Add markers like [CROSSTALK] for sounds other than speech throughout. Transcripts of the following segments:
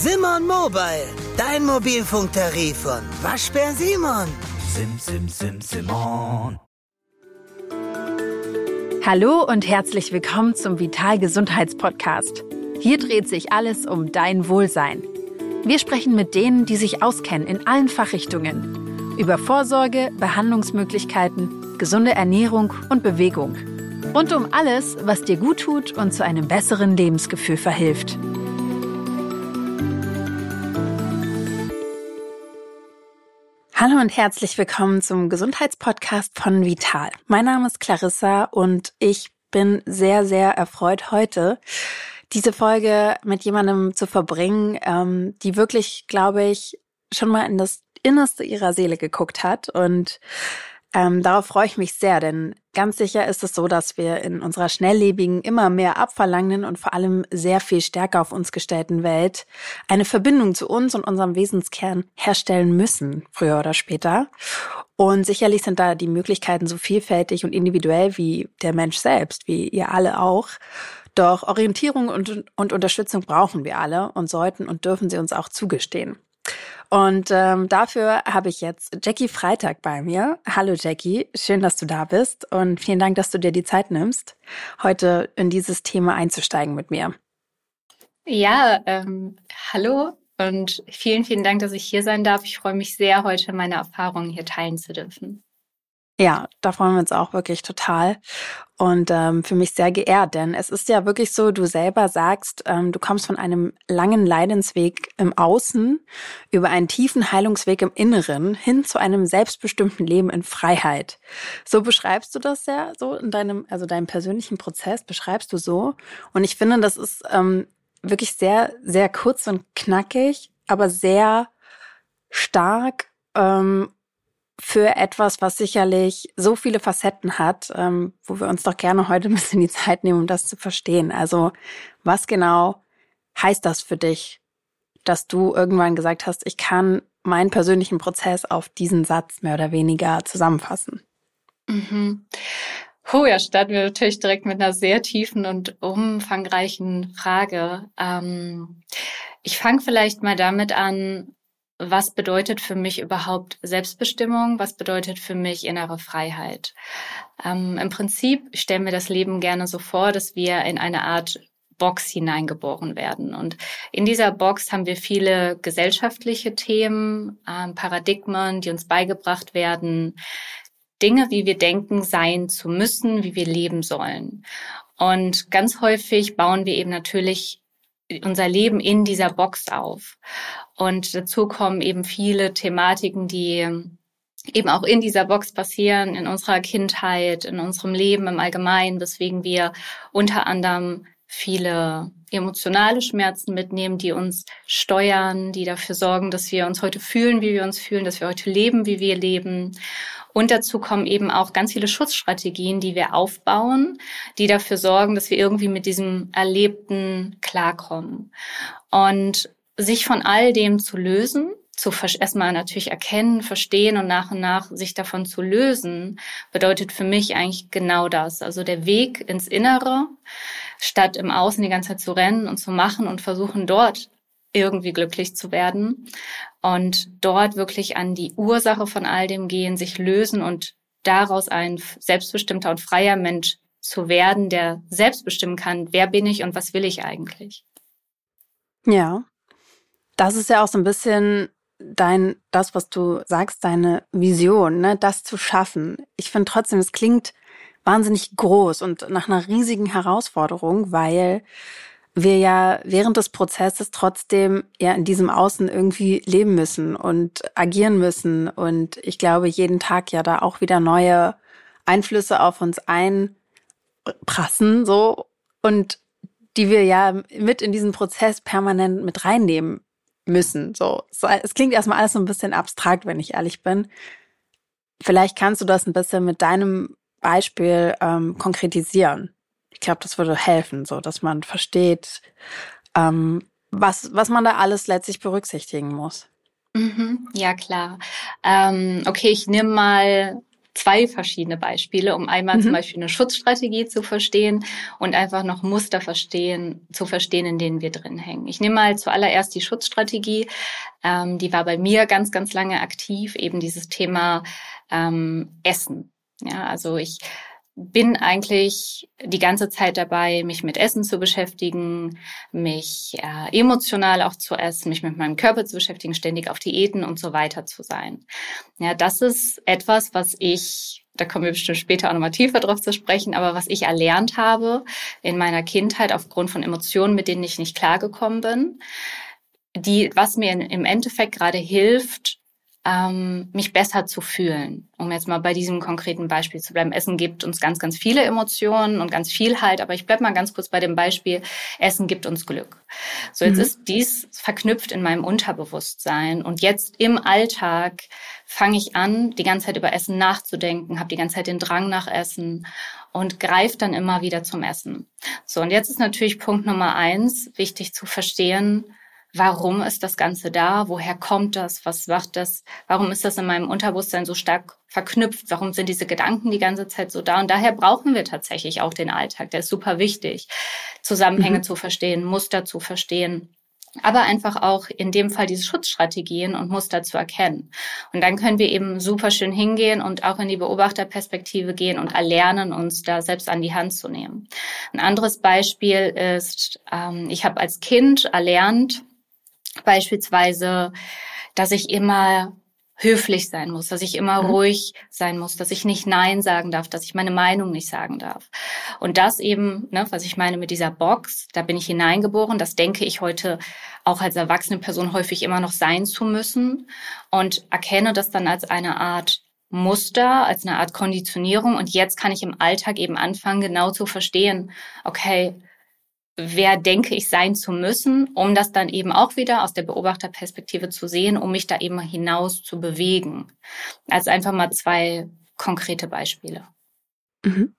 Simon Mobile, dein Mobilfunktarif von Waschbär Simon. Sim, sim, sim, Simon. Hallo und herzlich willkommen zum Vital Gesundheitspodcast. Hier dreht sich alles um dein Wohlsein. Wir sprechen mit denen, die sich auskennen in allen Fachrichtungen. Über Vorsorge, Behandlungsmöglichkeiten, gesunde Ernährung und Bewegung. Und um alles, was dir gut tut und zu einem besseren Lebensgefühl verhilft. Hallo und herzlich willkommen zum Gesundheitspodcast von Vital. Mein Name ist Clarissa und ich bin sehr, sehr erfreut heute diese Folge mit jemandem zu verbringen, ähm, die wirklich, glaube ich, schon mal in das Innerste ihrer Seele geguckt hat und ähm, darauf freue ich mich sehr, denn ganz sicher ist es so, dass wir in unserer schnelllebigen, immer mehr abverlangenden und vor allem sehr viel stärker auf uns gestellten Welt eine Verbindung zu uns und unserem Wesenskern herstellen müssen, früher oder später. Und sicherlich sind da die Möglichkeiten so vielfältig und individuell wie der Mensch selbst, wie ihr alle auch. Doch Orientierung und, und Unterstützung brauchen wir alle und sollten und dürfen sie uns auch zugestehen. Und ähm, dafür habe ich jetzt Jackie Freitag bei mir. Hallo Jackie, schön, dass du da bist und vielen Dank, dass du dir die Zeit nimmst, heute in dieses Thema einzusteigen mit mir. Ja, ähm, hallo und vielen, vielen Dank, dass ich hier sein darf. Ich freue mich sehr, heute meine Erfahrungen hier teilen zu dürfen. Ja, da freuen wir uns auch wirklich total. Und ähm, für mich sehr geehrt, denn es ist ja wirklich so, du selber sagst, ähm, du kommst von einem langen Leidensweg im Außen über einen tiefen Heilungsweg im Inneren hin zu einem selbstbestimmten Leben in Freiheit. So beschreibst du das ja so in deinem, also deinem persönlichen Prozess beschreibst du so. Und ich finde, das ist ähm, wirklich sehr, sehr kurz und knackig, aber sehr stark ähm, für etwas, was sicherlich so viele Facetten hat, ähm, wo wir uns doch gerne heute ein bisschen die Zeit nehmen, um das zu verstehen. Also was genau heißt das für dich, dass du irgendwann gesagt hast, ich kann meinen persönlichen Prozess auf diesen Satz mehr oder weniger zusammenfassen? Mhm. Oh ja, starten wir natürlich direkt mit einer sehr tiefen und umfangreichen Frage. Ähm, ich fange vielleicht mal damit an, was bedeutet für mich überhaupt Selbstbestimmung? Was bedeutet für mich innere Freiheit? Ähm, Im Prinzip stellen wir das Leben gerne so vor, dass wir in eine Art Box hineingeboren werden. Und in dieser Box haben wir viele gesellschaftliche Themen, ähm, Paradigmen, die uns beigebracht werden, Dinge, wie wir denken, sein zu müssen, wie wir leben sollen. Und ganz häufig bauen wir eben natürlich unser Leben in dieser Box auf. Und dazu kommen eben viele Thematiken, die eben auch in dieser Box passieren, in unserer Kindheit, in unserem Leben im Allgemeinen, weswegen wir unter anderem viele emotionale Schmerzen mitnehmen, die uns steuern, die dafür sorgen, dass wir uns heute fühlen, wie wir uns fühlen, dass wir heute leben, wie wir leben. Und dazu kommen eben auch ganz viele Schutzstrategien, die wir aufbauen, die dafür sorgen, dass wir irgendwie mit diesem Erlebten klarkommen. Und sich von all dem zu lösen, zu erstmal natürlich erkennen, verstehen und nach und nach sich davon zu lösen, bedeutet für mich eigentlich genau das. Also der Weg ins Innere, statt im Außen die ganze Zeit zu rennen und zu machen und versuchen dort irgendwie glücklich zu werden und dort wirklich an die Ursache von all dem gehen, sich lösen und daraus ein selbstbestimmter und freier Mensch zu werden, der selbst bestimmen kann, wer bin ich und was will ich eigentlich. Ja, das ist ja auch so ein bisschen dein, das, was du sagst, deine Vision, ne, das zu schaffen. Ich finde trotzdem, es klingt wahnsinnig groß und nach einer riesigen Herausforderung, weil wir ja während des Prozesses trotzdem ja in diesem Außen irgendwie leben müssen und agieren müssen. Und ich glaube, jeden Tag ja da auch wieder neue Einflüsse auf uns einprassen, so. Und die wir ja mit in diesen Prozess permanent mit reinnehmen müssen, so. Es klingt erstmal alles so ein bisschen abstrakt, wenn ich ehrlich bin. Vielleicht kannst du das ein bisschen mit deinem Beispiel ähm, konkretisieren ich glaube, das würde helfen, so dass man versteht, ähm, was, was man da alles letztlich berücksichtigen muss. Mhm, ja, klar. Ähm, okay, ich nehme mal zwei verschiedene Beispiele, um einmal mhm. zum Beispiel eine Schutzstrategie zu verstehen und einfach noch Muster verstehen, zu verstehen, in denen wir drin hängen. Ich nehme mal zuallererst die Schutzstrategie. Ähm, die war bei mir ganz, ganz lange aktiv, eben dieses Thema ähm, Essen. Ja, also ich bin eigentlich die ganze Zeit dabei, mich mit Essen zu beschäftigen, mich äh, emotional auch zu essen, mich mit meinem Körper zu beschäftigen, ständig auf Diäten und so weiter zu sein. Ja, das ist etwas, was ich, da kommen wir bestimmt später auch nochmal tiefer drauf zu sprechen, aber was ich erlernt habe in meiner Kindheit aufgrund von Emotionen, mit denen ich nicht klargekommen bin, die, was mir im Endeffekt gerade hilft, ähm, mich besser zu fühlen. Um jetzt mal bei diesem konkreten Beispiel zu bleiben. Essen gibt uns ganz, ganz viele Emotionen und ganz viel halt, aber ich bleib mal ganz kurz bei dem Beispiel, Essen gibt uns Glück. So, jetzt mhm. ist dies verknüpft in meinem Unterbewusstsein und jetzt im Alltag fange ich an, die ganze Zeit über Essen nachzudenken, habe die ganze Zeit den Drang nach Essen und greife dann immer wieder zum Essen. So, und jetzt ist natürlich Punkt Nummer eins, wichtig zu verstehen, warum ist das Ganze da? Woher kommt das? Was macht das? Warum ist das in meinem Unterbewusstsein so stark verknüpft? Warum sind diese Gedanken die ganze Zeit so da? Und daher brauchen wir tatsächlich auch den Alltag. Der ist super wichtig, Zusammenhänge mhm. zu verstehen, Muster zu verstehen aber einfach auch in dem Fall diese Schutzstrategien und Muster zu erkennen. Und dann können wir eben super schön hingehen und auch in die Beobachterperspektive gehen und erlernen, uns da selbst an die Hand zu nehmen. Ein anderes Beispiel ist, ähm, ich habe als Kind erlernt, Beispielsweise, dass ich immer höflich sein muss, dass ich immer mhm. ruhig sein muss, dass ich nicht Nein sagen darf, dass ich meine Meinung nicht sagen darf. Und das eben, ne, was ich meine mit dieser Box, da bin ich hineingeboren, das denke ich heute auch als erwachsene Person häufig immer noch sein zu müssen und erkenne das dann als eine Art Muster, als eine Art Konditionierung. Und jetzt kann ich im Alltag eben anfangen, genau zu verstehen, okay, wer denke ich sein zu müssen, um das dann eben auch wieder aus der Beobachterperspektive zu sehen, um mich da eben hinaus zu bewegen. Also einfach mal zwei konkrete Beispiele. Mhm.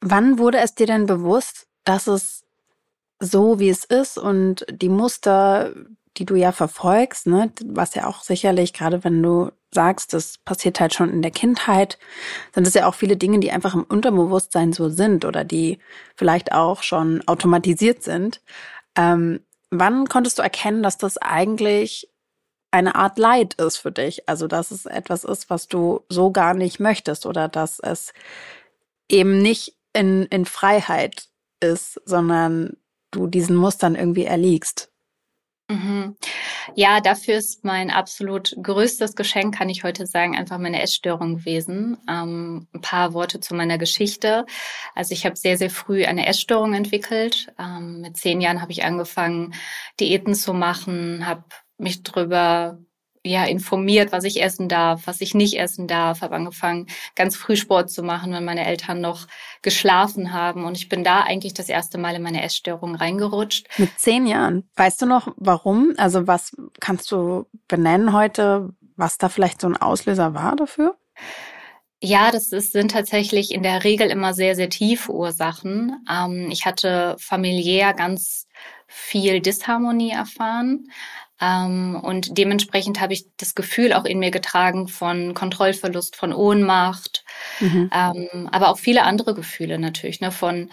Wann wurde es dir denn bewusst, dass es so wie es ist und die Muster, die du ja verfolgst, ne, was ja auch sicherlich, gerade wenn du sagst, das passiert halt schon in der Kindheit, sind es ja auch viele Dinge, die einfach im Unterbewusstsein so sind oder die vielleicht auch schon automatisiert sind. Ähm, wann konntest du erkennen, dass das eigentlich eine Art Leid ist für dich? Also, dass es etwas ist, was du so gar nicht möchtest oder dass es eben nicht in, in Freiheit ist, sondern du diesen Mustern irgendwie erliegst? Mhm. Ja, dafür ist mein absolut größtes Geschenk, kann ich heute sagen, einfach meine Essstörung gewesen. Ähm, ein paar Worte zu meiner Geschichte. Also ich habe sehr, sehr früh eine Essstörung entwickelt. Ähm, mit zehn Jahren habe ich angefangen, Diäten zu machen, habe mich drüber ja, informiert, was ich essen darf, was ich nicht essen darf, habe angefangen, ganz früh Sport zu machen, wenn meine Eltern noch geschlafen haben. Und ich bin da eigentlich das erste Mal in meine Essstörung reingerutscht. Mit zehn Jahren. Weißt du noch, warum? Also was kannst du benennen heute, was da vielleicht so ein Auslöser war dafür? Ja, das ist, sind tatsächlich in der Regel immer sehr, sehr tiefe Ursachen. Ähm, ich hatte familiär ganz viel Disharmonie erfahren. Ähm, und dementsprechend habe ich das Gefühl auch in mir getragen von Kontrollverlust, von Ohnmacht, mhm. ähm, aber auch viele andere Gefühle natürlich, ne, von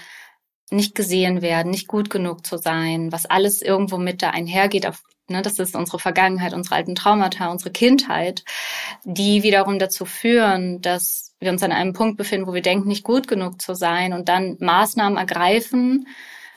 nicht gesehen werden, nicht gut genug zu sein, was alles irgendwo mit da einhergeht. Auf, ne, das ist unsere Vergangenheit, unsere alten Traumata, unsere Kindheit, die wiederum dazu führen, dass wir uns an einem Punkt befinden, wo wir denken, nicht gut genug zu sein und dann Maßnahmen ergreifen,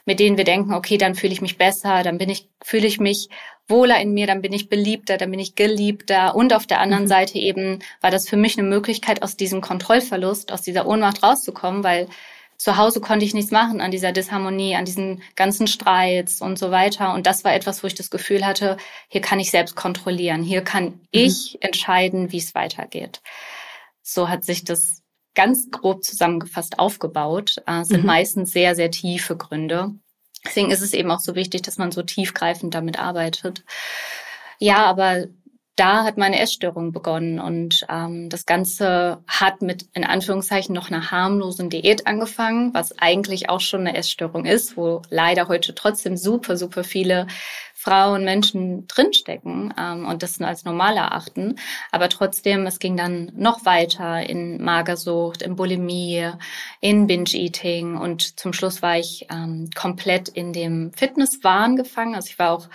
mit denen wir denken, okay, dann fühle ich mich besser, dann bin ich, fühle ich mich wohler in mir, dann bin ich beliebter, dann bin ich geliebter. Und auf der anderen mhm. Seite eben war das für mich eine Möglichkeit, aus diesem Kontrollverlust, aus dieser Ohnmacht rauszukommen, weil zu Hause konnte ich nichts machen an dieser Disharmonie, an diesen ganzen Streits und so weiter. Und das war etwas, wo ich das Gefühl hatte, hier kann ich selbst kontrollieren, hier kann mhm. ich entscheiden, wie es weitergeht. So hat sich das ganz grob zusammengefasst aufgebaut. Äh, sind mhm. meistens sehr, sehr tiefe Gründe. Deswegen ist es eben auch so wichtig, dass man so tiefgreifend damit arbeitet. Ja, aber da hat meine Essstörung begonnen und ähm, das Ganze hat mit in Anführungszeichen noch einer harmlosen Diät angefangen, was eigentlich auch schon eine Essstörung ist, wo leider heute trotzdem super, super viele Frauen, Menschen drinstecken ähm, und das als normal erachten. Aber trotzdem, es ging dann noch weiter in Magersucht, in Bulimie, in Binge-Eating und zum Schluss war ich ähm, komplett in dem Fitnesswahn gefangen. Also ich war auch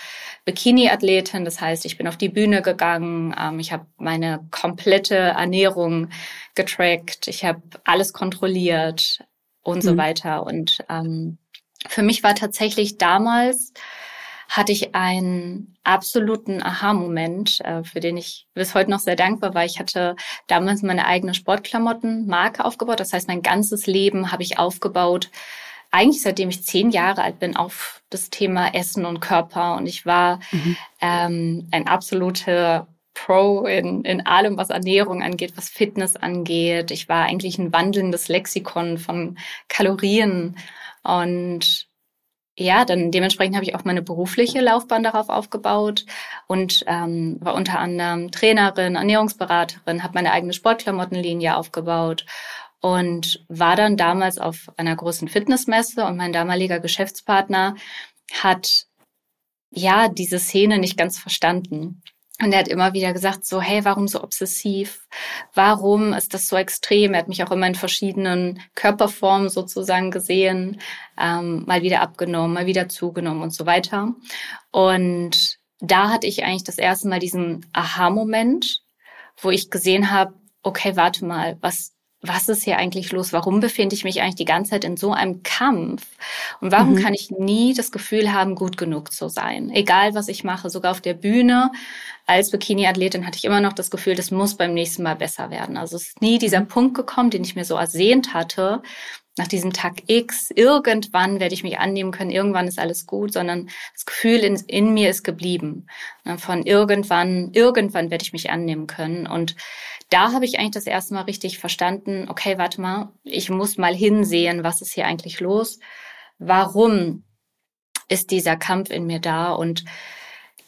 Bikini-Athletin, das heißt, ich bin auf die Bühne gegangen, ähm, ich habe meine komplette Ernährung getrackt, ich habe alles kontrolliert und mhm. so weiter. Und ähm, für mich war tatsächlich damals hatte ich einen absoluten Aha-Moment, äh, für den ich bis heute noch sehr dankbar war. Ich hatte damals meine eigene Sportklamottenmarke aufgebaut. Das heißt, mein ganzes Leben habe ich aufgebaut, eigentlich seitdem ich zehn Jahre alt bin, auf das Thema Essen und Körper. Und ich war mhm. ähm, ein absoluter Pro in, in allem, was Ernährung angeht, was Fitness angeht. Ich war eigentlich ein wandelndes Lexikon von Kalorien und ja, dann dementsprechend habe ich auch meine berufliche Laufbahn darauf aufgebaut und ähm, war unter anderem Trainerin, Ernährungsberaterin, habe meine eigene Sportklamottenlinie aufgebaut und war dann damals auf einer großen Fitnessmesse und mein damaliger Geschäftspartner hat ja diese Szene nicht ganz verstanden. Und er hat immer wieder gesagt, so, hey, warum so obsessiv? Warum ist das so extrem? Er hat mich auch immer in verschiedenen Körperformen sozusagen gesehen, ähm, mal wieder abgenommen, mal wieder zugenommen und so weiter. Und da hatte ich eigentlich das erste Mal diesen Aha-Moment, wo ich gesehen habe, okay, warte mal, was was ist hier eigentlich los? Warum befinde ich mich eigentlich die ganze Zeit in so einem Kampf? Und warum mhm. kann ich nie das Gefühl haben, gut genug zu sein? Egal, was ich mache, sogar auf der Bühne als Bikini-Athletin hatte ich immer noch das Gefühl, das muss beim nächsten Mal besser werden. Also es ist nie dieser mhm. Punkt gekommen, den ich mir so ersehnt hatte, nach diesem Tag X, irgendwann werde ich mich annehmen können, irgendwann ist alles gut, sondern das Gefühl in, in mir ist geblieben. Ne, von irgendwann, irgendwann werde ich mich annehmen können. Und da habe ich eigentlich das erste Mal richtig verstanden, okay, warte mal, ich muss mal hinsehen, was ist hier eigentlich los? Warum ist dieser Kampf in mir da? Und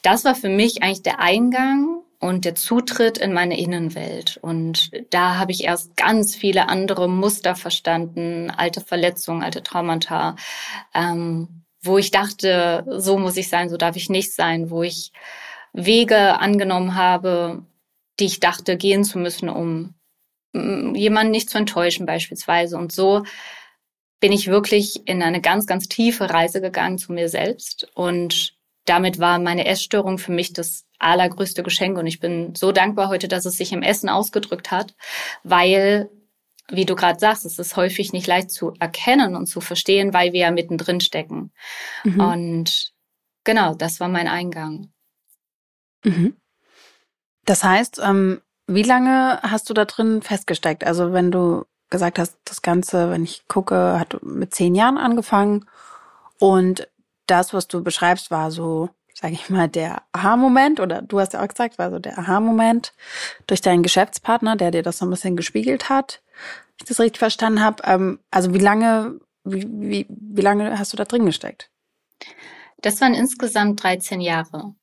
das war für mich eigentlich der Eingang und der Zutritt in meine Innenwelt. Und da habe ich erst ganz viele andere Muster verstanden, alte Verletzungen, alte Traumata, ähm, wo ich dachte, so muss ich sein, so darf ich nicht sein, wo ich Wege angenommen habe, die ich dachte, gehen zu müssen, um mm, jemanden nicht zu enttäuschen beispielsweise. Und so bin ich wirklich in eine ganz, ganz tiefe Reise gegangen zu mir selbst. Und damit war meine Essstörung für mich das allergrößte Geschenk. Und ich bin so dankbar heute, dass es sich im Essen ausgedrückt hat, weil, wie du gerade sagst, es ist häufig nicht leicht zu erkennen und zu verstehen, weil wir ja mittendrin stecken. Mhm. Und genau, das war mein Eingang. Mhm. Das heißt, ähm, wie lange hast du da drin festgesteckt? Also wenn du gesagt hast, das Ganze, wenn ich gucke, hat mit zehn Jahren angefangen und das, was du beschreibst, war so sage ich mal, der Aha-Moment, oder du hast ja auch gesagt, war so der Aha-Moment durch deinen Geschäftspartner, der dir das so ein bisschen gespiegelt hat, wenn ich das richtig verstanden habe. Ähm, also wie lange, wie, wie, wie lange hast du da drin gesteckt? Das waren insgesamt 13 Jahre.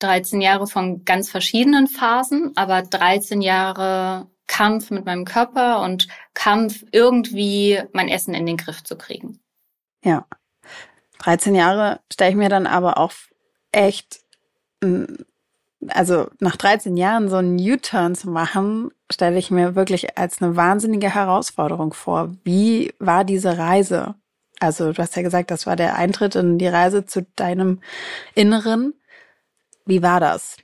13 Jahre von ganz verschiedenen Phasen, aber 13 Jahre Kampf mit meinem Körper und Kampf, irgendwie mein Essen in den Griff zu kriegen. Ja. 13 Jahre stelle ich mir dann aber auch echt, also nach 13 Jahren so einen U-Turn zu machen, stelle ich mir wirklich als eine wahnsinnige Herausforderung vor. Wie war diese Reise? Also du hast ja gesagt, das war der Eintritt in die Reise zu deinem Inneren. Wie war das?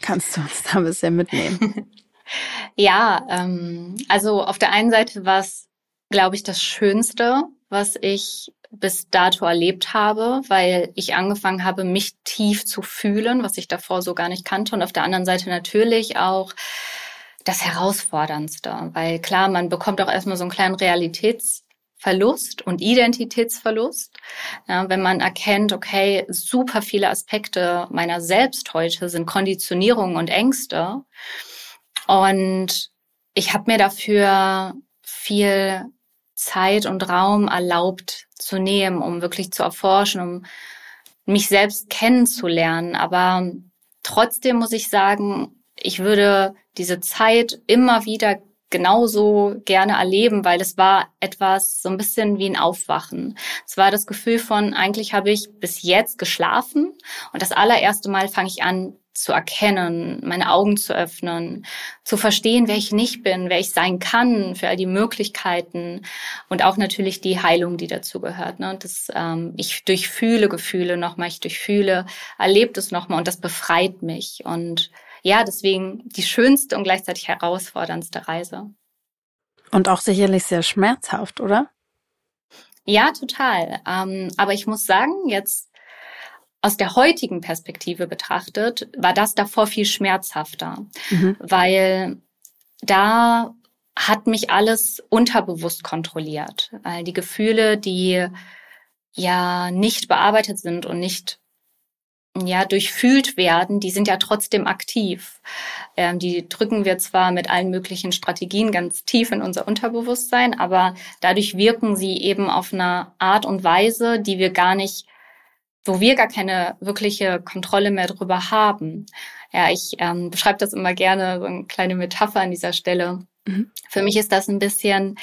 Kannst du uns da ein bisschen mitnehmen? [LAUGHS] ja, ähm, also auf der einen Seite war es, glaube ich, das Schönste, was ich bis dato erlebt habe, weil ich angefangen habe, mich tief zu fühlen, was ich davor so gar nicht kannte. Und auf der anderen Seite natürlich auch das Herausforderndste, weil klar, man bekommt auch erstmal so einen kleinen Realitätsverlust und Identitätsverlust, ja, wenn man erkennt, okay, super viele Aspekte meiner selbst heute sind Konditionierungen und Ängste. Und ich habe mir dafür viel Zeit und Raum erlaubt zu nehmen, um wirklich zu erforschen, um mich selbst kennenzulernen. Aber trotzdem muss ich sagen, ich würde diese Zeit immer wieder genauso gerne erleben, weil es war etwas so ein bisschen wie ein Aufwachen. Es war das Gefühl von, eigentlich habe ich bis jetzt geschlafen und das allererste Mal fange ich an zu erkennen, meine Augen zu öffnen, zu verstehen, wer ich nicht bin, wer ich sein kann, für all die Möglichkeiten und auch natürlich die Heilung, die dazu gehört. Ne? Das, ähm, ich durchfühle Gefühle nochmal, ich durchfühle, erlebt es nochmal und das befreit mich. Und ja, deswegen die schönste und gleichzeitig herausforderndste Reise. Und auch sicherlich sehr schmerzhaft, oder? Ja, total. Ähm, aber ich muss sagen, jetzt aus der heutigen Perspektive betrachtet, war das davor viel schmerzhafter, mhm. weil da hat mich alles unterbewusst kontrolliert. Weil die Gefühle, die ja nicht bearbeitet sind und nicht ja durchfühlt werden, die sind ja trotzdem aktiv. Ähm, die drücken wir zwar mit allen möglichen Strategien ganz tief in unser Unterbewusstsein, aber dadurch wirken sie eben auf eine Art und Weise, die wir gar nicht wo wir gar keine wirkliche Kontrolle mehr drüber haben. Ja, ich ähm, beschreibe das immer gerne, so eine kleine Metapher an dieser Stelle. Mhm. Für mich ist das ein bisschen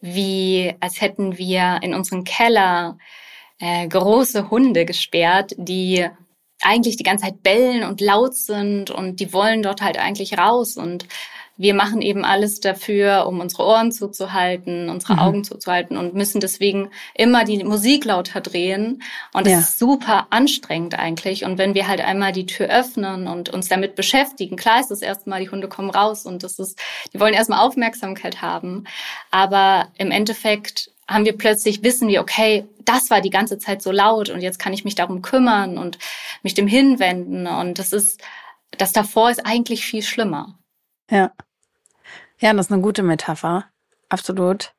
wie, als hätten wir in unserem Keller äh, große Hunde gesperrt, die eigentlich die ganze Zeit bellen und laut sind und die wollen dort halt eigentlich raus und wir machen eben alles dafür, um unsere Ohren zuzuhalten, unsere mhm. Augen zuzuhalten und müssen deswegen immer die Musik lauter drehen. Und das ja. ist super anstrengend eigentlich. Und wenn wir halt einmal die Tür öffnen und uns damit beschäftigen, klar ist das erstmal, die Hunde kommen raus und das ist, die wollen erstmal Aufmerksamkeit haben. Aber im Endeffekt haben wir plötzlich, wissen wir, okay, das war die ganze Zeit so laut und jetzt kann ich mich darum kümmern und mich dem hinwenden. Und das ist, das davor ist eigentlich viel schlimmer. Ja. Ja, das ist eine gute Metapher. Absolut.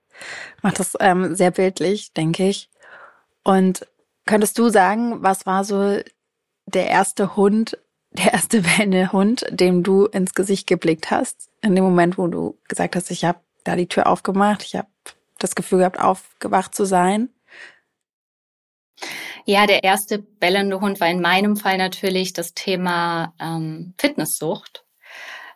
Macht das ähm, sehr bildlich, denke ich. Und könntest du sagen, was war so der erste Hund, der erste [LAUGHS] Hund, dem du ins Gesicht geblickt hast? In dem Moment, wo du gesagt hast, ich habe da die Tür aufgemacht, ich habe das Gefühl gehabt, aufgewacht zu sein? Ja, der erste bellende Hund war in meinem Fall natürlich das Thema ähm, Fitnesssucht.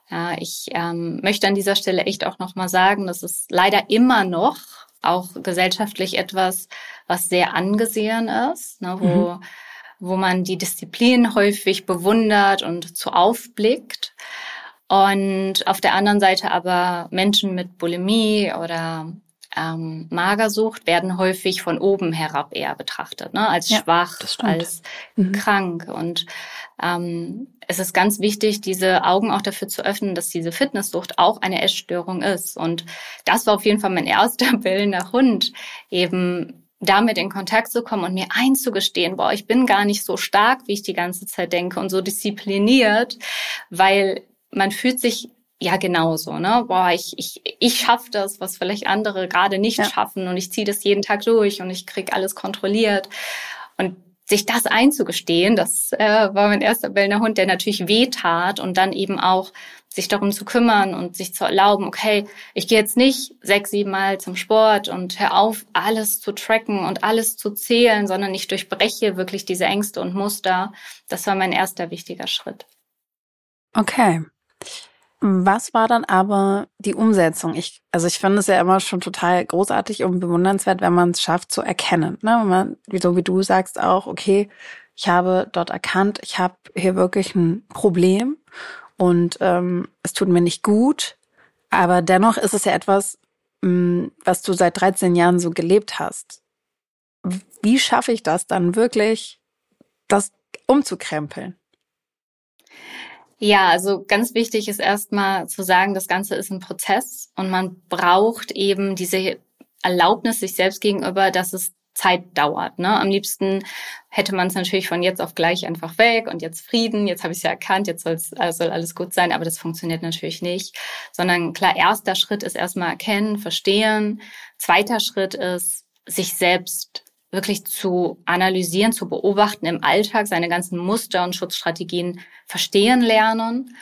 Ja, ich ähm, möchte an dieser Stelle echt auch nochmal sagen, das ist leider immer noch auch gesellschaftlich etwas, was sehr angesehen ist, ne, wo, mhm. wo man die Disziplin häufig bewundert und zu aufblickt. Und auf der anderen Seite aber Menschen mit Bulimie oder ähm, Magersucht werden häufig von oben herab eher betrachtet, ne? als ja, schwach, als mhm. krank. Und ähm, es ist ganz wichtig, diese Augen auch dafür zu öffnen, dass diese Fitnesssucht auch eine Essstörung ist. Und das war auf jeden Fall mein [LAUGHS] erster bellender Hund, eben damit in Kontakt zu kommen und mir einzugestehen, boah, ich bin gar nicht so stark, wie ich die ganze Zeit denke und so diszipliniert, weil man fühlt sich ja genauso, ne? Boah, ich, ich, ich schaffe das, was vielleicht andere gerade nicht ja. schaffen und ich ziehe das jeden Tag durch und ich krieg alles kontrolliert. Und sich das einzugestehen, das äh, war mein erster Bellner Hund, der natürlich weh tat und dann eben auch sich darum zu kümmern und sich zu erlauben, okay, ich gehe jetzt nicht sechs, sieben Mal zum Sport und hör auf, alles zu tracken und alles zu zählen, sondern ich durchbreche wirklich diese Ängste und Muster. Das war mein erster wichtiger Schritt. Okay. Was war dann aber die Umsetzung? Ich, also ich finde es ja immer schon total großartig und bewundernswert, wenn man es schafft zu erkennen. Ne? Wenn man, so wie du sagst auch, okay, ich habe dort erkannt, ich habe hier wirklich ein Problem und ähm, es tut mir nicht gut. Aber dennoch ist es ja etwas, mh, mm, was du seit 13 Jahren so gelebt hast. Wie schaffe ich das dann wirklich, das umzukrempeln? Ja, also ganz wichtig ist erstmal zu sagen, das Ganze ist ein Prozess und man braucht eben diese Erlaubnis sich selbst gegenüber, dass es Zeit dauert. Ne? Am liebsten hätte man es natürlich von jetzt auf gleich einfach weg und jetzt Frieden, jetzt habe ich es ja erkannt, jetzt soll's, also soll alles gut sein, aber das funktioniert natürlich nicht. Sondern klar, erster Schritt ist erstmal erkennen, verstehen. Zweiter Schritt ist, sich selbst wirklich zu analysieren, zu beobachten im Alltag, seine ganzen Muster und Schutzstrategien verstehen lernen.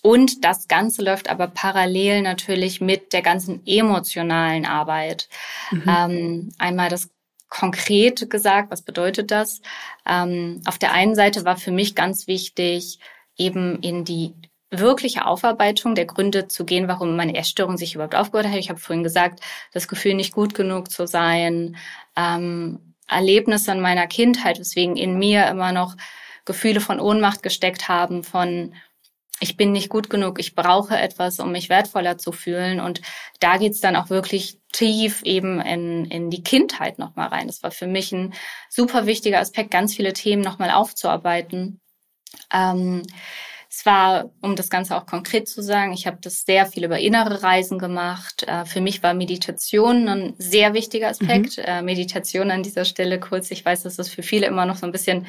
Und das Ganze läuft aber parallel natürlich mit der ganzen emotionalen Arbeit. Mhm. Ähm, einmal das konkret gesagt, was bedeutet das? Ähm, auf der einen Seite war für mich ganz wichtig, eben in die wirkliche Aufarbeitung der Gründe zu gehen, warum meine Essstörung sich überhaupt aufgebaut hat. Ich habe vorhin gesagt, das Gefühl, nicht gut genug zu sein, ähm, Erlebnisse in meiner Kindheit, weswegen in mir immer noch Gefühle von Ohnmacht gesteckt haben, von ich bin nicht gut genug, ich brauche etwas, um mich wertvoller zu fühlen. Und da geht's dann auch wirklich tief eben in, in die Kindheit nochmal rein. Das war für mich ein super wichtiger Aspekt, ganz viele Themen nochmal aufzuarbeiten. Ähm, es war, um das Ganze auch konkret zu sagen, ich habe das sehr viel über innere Reisen gemacht. Äh, für mich war Meditation ein sehr wichtiger Aspekt. Mhm. Meditation an dieser Stelle kurz. Ich weiß, dass das für viele immer noch so ein bisschen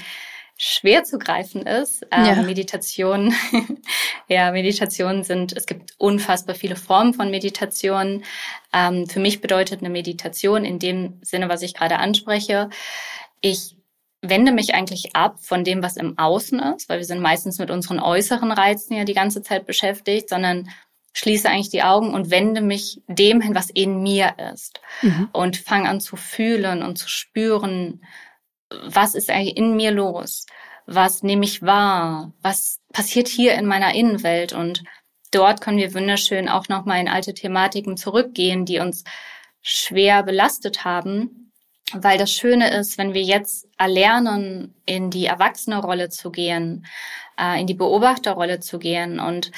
schwer zu greifen ist. Ähm, ja. Meditation, [LAUGHS] ja, Meditationen sind, es gibt unfassbar viele Formen von Meditation. Ähm, für mich bedeutet eine Meditation in dem Sinne, was ich gerade anspreche, ich wende mich eigentlich ab von dem, was im Außen ist, weil wir sind meistens mit unseren äußeren Reizen ja die ganze Zeit beschäftigt, sondern schließe eigentlich die Augen und wende mich dem hin, was in mir ist mhm. und fange an zu fühlen und zu spüren, was ist eigentlich in mir los? Was nehme ich wahr? Was passiert hier in meiner Innenwelt? Und dort können wir wunderschön auch nochmal in alte Thematiken zurückgehen, die uns schwer belastet haben. Weil das Schöne ist, wenn wir jetzt erlernen, in die Erwachsene-Rolle zu gehen, äh, in die Beobachterrolle zu gehen und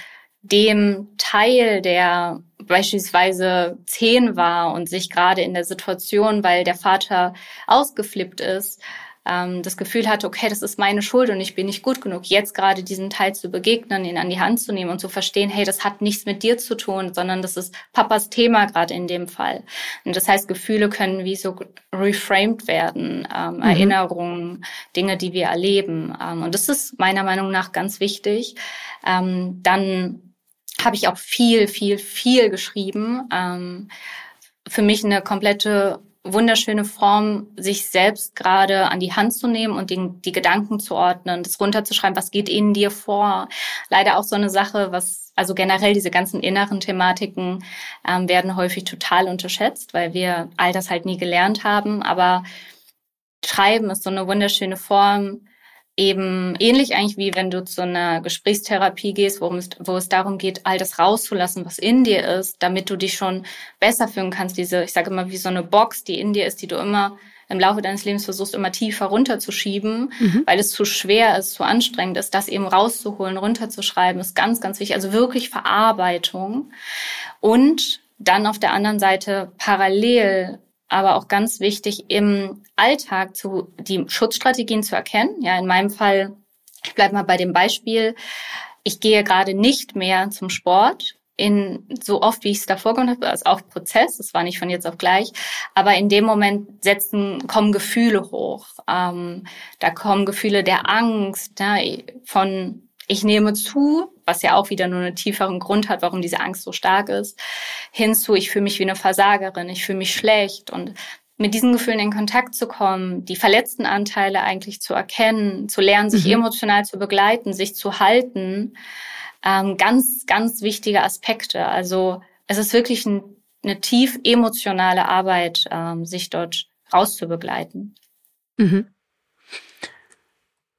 dem Teil, der beispielsweise zehn war und sich gerade in der Situation, weil der Vater ausgeflippt ist, ähm, das Gefühl hatte, okay, das ist meine Schuld und ich bin nicht gut genug, jetzt gerade diesen Teil zu begegnen, ihn an die Hand zu nehmen und zu verstehen, hey, das hat nichts mit dir zu tun, sondern das ist Papas Thema gerade in dem Fall. Und das heißt, Gefühle können wie so reframed werden, ähm, mhm. Erinnerungen, Dinge, die wir erleben. Ähm, und das ist meiner Meinung nach ganz wichtig. Ähm, dann habe ich auch viel, viel, viel geschrieben. Ähm, für mich eine komplette wunderschöne Form, sich selbst gerade an die Hand zu nehmen und den, die Gedanken zu ordnen, das runterzuschreiben, was geht in dir vor. Leider auch so eine Sache, was, also generell diese ganzen inneren Thematiken ähm, werden häufig total unterschätzt, weil wir all das halt nie gelernt haben. Aber Schreiben ist so eine wunderschöne Form, eben ähnlich eigentlich wie wenn du zu einer Gesprächstherapie gehst, worum es, wo es darum geht, all das rauszulassen, was in dir ist, damit du dich schon besser fühlen kannst. Diese, ich sage immer, wie so eine Box, die in dir ist, die du immer im Laufe deines Lebens versuchst, immer tiefer runterzuschieben, mhm. weil es zu schwer ist, zu anstrengend ist, das eben rauszuholen, runterzuschreiben, ist ganz, ganz wichtig. Also wirklich Verarbeitung. Und dann auf der anderen Seite parallel aber auch ganz wichtig im Alltag zu die Schutzstrategien zu erkennen. Ja, in meinem Fall, ich bleibe mal bei dem Beispiel, ich gehe gerade nicht mehr zum Sport, in so oft, wie ich es davor gemacht habe, also auch Prozess, das war nicht von jetzt auf gleich, aber in dem Moment setzen, kommen Gefühle hoch. Ähm, da kommen Gefühle der Angst, ne, von ich nehme zu, was ja auch wieder nur einen tieferen Grund hat, warum diese Angst so stark ist, hinzu, ich fühle mich wie eine Versagerin, ich fühle mich schlecht und mit diesen Gefühlen in Kontakt zu kommen, die verletzten Anteile eigentlich zu erkennen, zu lernen, sich mhm. emotional zu begleiten, sich zu halten, ähm, ganz, ganz wichtige Aspekte. Also es ist wirklich ein, eine tief emotionale Arbeit, ähm, sich dort rauszubegleiten. Mhm.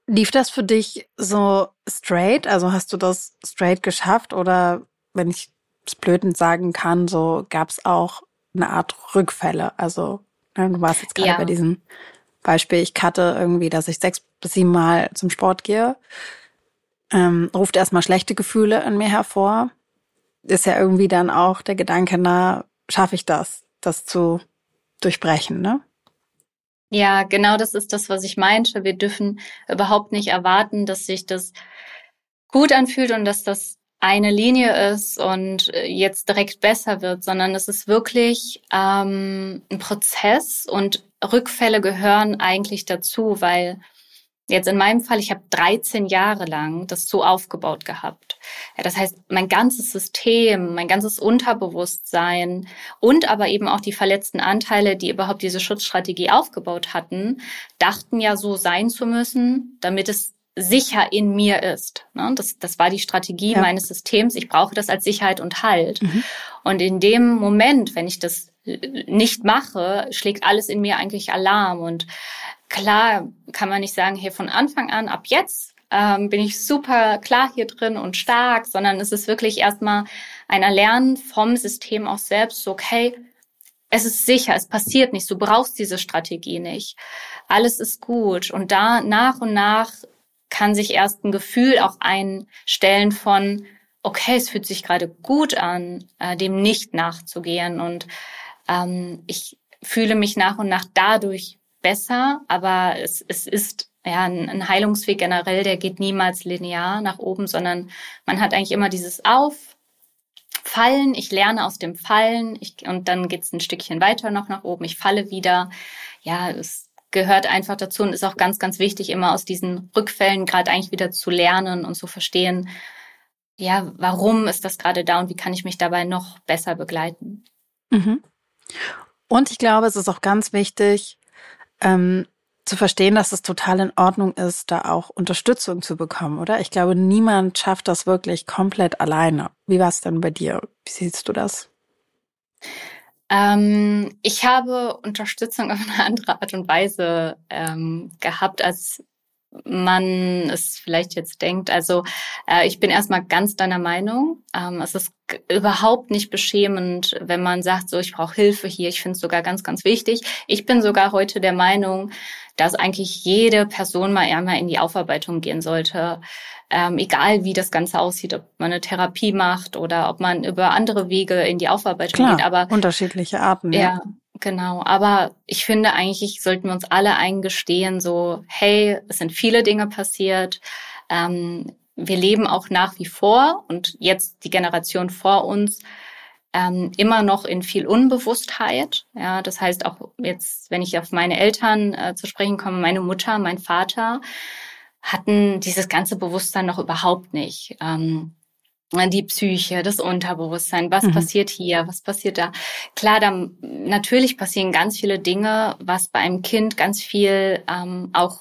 Lief das für dich so straight? Also hast du das straight geschafft oder wenn ich es blödend sagen kann, so gab es auch eine Art Rückfälle? Also ne, du warst jetzt gerade ja. bei diesem Beispiel, ich cutte irgendwie, dass ich sechs bis sieben Mal zum Sport gehe. Ähm, ruft erstmal schlechte Gefühle in mir hervor. Ist ja irgendwie dann auch der Gedanke, na, schaffe ich das, das zu durchbrechen, ne? Ja, genau das ist das, was ich meinte. Wir dürfen überhaupt nicht erwarten, dass sich das gut anfühlt und dass das eine Linie ist und äh, jetzt direkt besser wird, sondern es ist wirklich ähm, ein Prozess und Rückfälle gehören eigentlich dazu, weil Jetzt in meinem Fall, ich habe 13 Jahre lang das so aufgebaut gehabt. Ja, das heißt, mein ganzes System, mein ganzes Unterbewusstsein und aber eben auch die verletzten Anteile, die überhaupt diese Schutzstrategie aufgebaut hatten, dachten ja so sein zu müssen, damit es sicher in mir ist. Ne? Das, das war die Strategie ja. meines Systems. Ich brauche das als Sicherheit und Halt. Mhm. Und in dem Moment, wenn ich das nicht mache, schlägt alles in mir eigentlich Alarm und klar kann man nicht sagen, hier von Anfang an, ab jetzt ähm, bin ich super klar hier drin und stark, sondern es ist wirklich erstmal ein Erlernen vom System auch selbst, so, okay, es ist sicher, es passiert nicht, du brauchst diese Strategie nicht. Alles ist gut. Und da nach und nach kann sich erst ein Gefühl auch einstellen von, okay, es fühlt sich gerade gut an, äh, dem nicht nachzugehen. Und ähm, ich fühle mich nach und nach dadurch besser, aber es, es ist ja ein, ein Heilungsweg generell, der geht niemals linear nach oben, sondern man hat eigentlich immer dieses Auf, Fallen, ich lerne aus dem Fallen ich, und dann geht's ein Stückchen weiter noch nach oben, ich falle wieder. Ja, es gehört einfach dazu und ist auch ganz, ganz wichtig, immer aus diesen Rückfällen gerade eigentlich wieder zu lernen und zu verstehen, ja, warum ist das gerade da und wie kann ich mich dabei noch besser begleiten. Mhm. Und ich glaube, es ist auch ganz wichtig, ähm, zu verstehen, dass es total in Ordnung ist, da auch Unterstützung zu bekommen, oder? Ich glaube, niemand schafft das wirklich komplett alleine. Wie war es denn bei dir? Wie siehst du das? Ähm, ich habe Unterstützung auf eine andere Art und Weise ähm, gehabt, als man es vielleicht jetzt denkt. Also äh, ich bin erstmal ganz deiner Meinung. Ähm, es ist überhaupt nicht beschämend, wenn man sagt, so ich brauche Hilfe hier. Ich finde es sogar ganz, ganz wichtig. Ich bin sogar heute der Meinung, dass eigentlich jede Person mal einmal in die Aufarbeitung gehen sollte. Ähm, egal wie das Ganze aussieht, ob man eine Therapie macht oder ob man über andere Wege in die Aufarbeitung Klar, geht. Aber unterschiedliche Arten. Ja, ja, genau. Aber ich finde eigentlich, sollten wir uns alle eingestehen, so, hey, es sind viele Dinge passiert. Ähm, wir leben auch nach wie vor und jetzt die Generation vor uns ähm, immer noch in viel Unbewusstheit. Ja, das heißt auch jetzt, wenn ich auf meine Eltern äh, zu sprechen komme, meine Mutter, mein Vater hatten dieses ganze Bewusstsein noch überhaupt nicht. Ähm, die Psyche, das Unterbewusstsein, was mhm. passiert hier, was passiert da. Klar, dann natürlich passieren ganz viele Dinge, was bei einem Kind ganz viel ähm, auch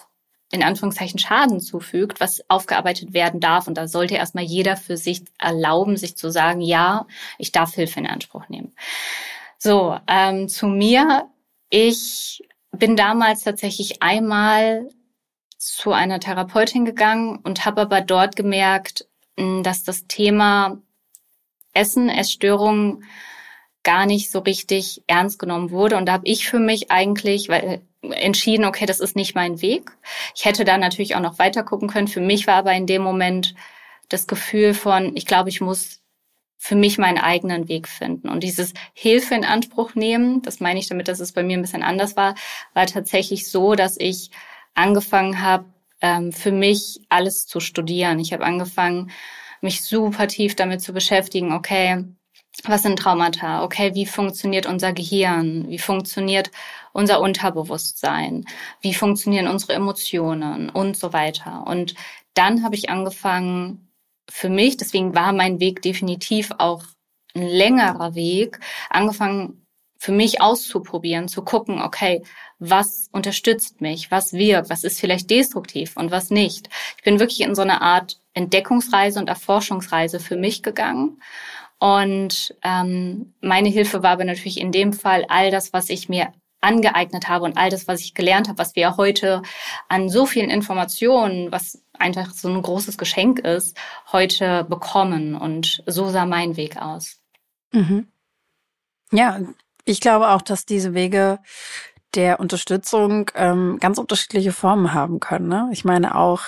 in Anführungszeichen Schaden zufügt, was aufgearbeitet werden darf. Und da sollte erstmal jeder für sich erlauben, sich zu sagen, ja, ich darf Hilfe in Anspruch nehmen. So, ähm, zu mir. Ich bin damals tatsächlich einmal zu einer Therapeutin gegangen und habe aber dort gemerkt, dass das Thema Essen, Essstörungen gar nicht so richtig ernst genommen wurde. Und da habe ich für mich eigentlich, weil entschieden, okay, das ist nicht mein Weg. Ich hätte da natürlich auch noch weiter gucken können. Für mich war aber in dem Moment das Gefühl von, ich glaube, ich muss für mich meinen eigenen Weg finden. Und dieses Hilfe in Anspruch nehmen, das meine ich damit, dass es bei mir ein bisschen anders war, war tatsächlich so, dass ich angefangen habe, ähm, für mich alles zu studieren. Ich habe angefangen, mich super tief damit zu beschäftigen, okay, was sind Traumata? Okay, wie funktioniert unser Gehirn? Wie funktioniert unser Unterbewusstsein? Wie funktionieren unsere Emotionen und so weiter? Und dann habe ich angefangen, für mich, deswegen war mein Weg definitiv auch ein längerer Weg, angefangen für mich auszuprobieren, zu gucken, okay, was unterstützt mich, was wirkt, was ist vielleicht destruktiv und was nicht. Ich bin wirklich in so eine Art Entdeckungsreise und Erforschungsreise für mich gegangen und ähm, meine Hilfe war aber natürlich in dem Fall all das, was ich mir angeeignet habe und all das, was ich gelernt habe, was wir heute an so vielen Informationen, was einfach so ein großes Geschenk ist, heute bekommen. Und so sah mein Weg aus. Mhm. Ja, ich glaube auch, dass diese Wege der Unterstützung ähm, ganz unterschiedliche Formen haben können. Ne? Ich meine auch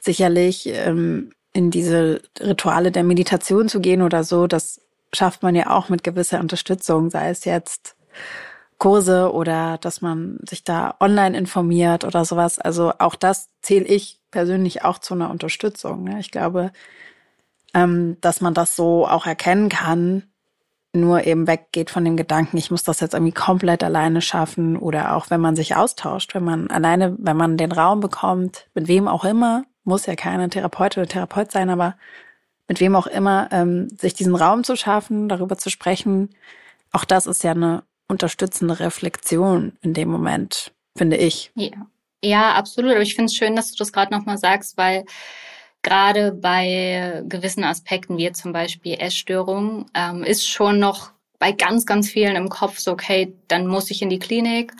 sicherlich ähm, in diese Rituale der Meditation zu gehen oder so, das schafft man ja auch mit gewisser Unterstützung, sei es jetzt Kurse oder dass man sich da online informiert oder sowas. Also auch das zähle ich persönlich auch zu einer Unterstützung. Ne? Ich glaube, ähm, dass man das so auch erkennen kann, nur eben weggeht von dem Gedanken, ich muss das jetzt irgendwie komplett alleine schaffen oder auch wenn man sich austauscht, wenn man alleine, wenn man den Raum bekommt, mit wem auch immer, muss ja keine Therapeutin oder Therapeut sein, aber mit wem auch immer, ähm, sich diesen Raum zu schaffen, darüber zu sprechen, auch das ist ja eine unterstützende Reflexion in dem Moment, finde ich. Ja, ja absolut. Aber ich finde es schön, dass du das gerade nochmal sagst, weil gerade bei gewissen Aspekten, wie zum Beispiel Essstörungen, ähm, ist schon noch bei ganz, ganz vielen im Kopf so, okay, dann muss ich in die Klinik.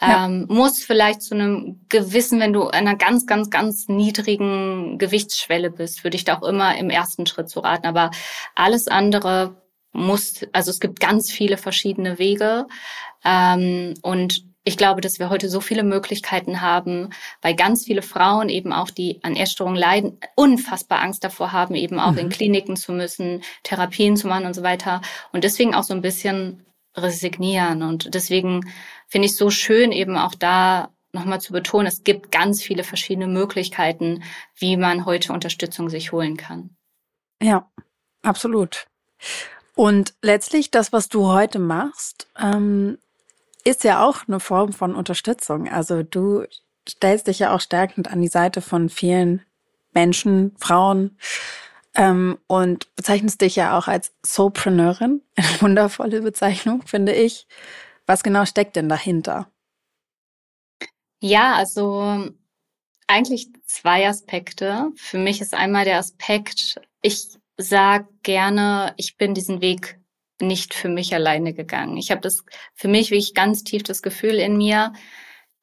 Ja. Ähm, muss vielleicht zu einem gewissen, wenn du einer ganz, ganz, ganz niedrigen Gewichtsschwelle bist, würde ich da auch immer im ersten Schritt zu raten. Aber alles andere muss, also es gibt ganz viele verschiedene Wege. Ähm, und ich glaube, dass wir heute so viele Möglichkeiten haben, weil ganz viele Frauen eben auch, die an Essstörungen leiden, unfassbar Angst davor haben, eben auch mhm. in Kliniken zu müssen, Therapien zu machen und so weiter. Und deswegen auch so ein bisschen resignieren. Und deswegen finde ich so schön, eben auch da nochmal zu betonen, es gibt ganz viele verschiedene Möglichkeiten, wie man heute Unterstützung sich holen kann. Ja, absolut. Und letztlich das, was du heute machst, ähm, ist ja auch eine Form von Unterstützung. Also du stellst dich ja auch stärkend an die Seite von vielen Menschen, Frauen ähm, und bezeichnest dich ja auch als Soulpreneurin. [LAUGHS] Eine wundervolle Bezeichnung, finde ich. Was genau steckt denn dahinter? Ja, also eigentlich zwei Aspekte. Für mich ist einmal der Aspekt, ich sage gerne, ich bin diesen Weg nicht für mich alleine gegangen. Ich habe das für mich wirklich ganz tief das Gefühl in mir,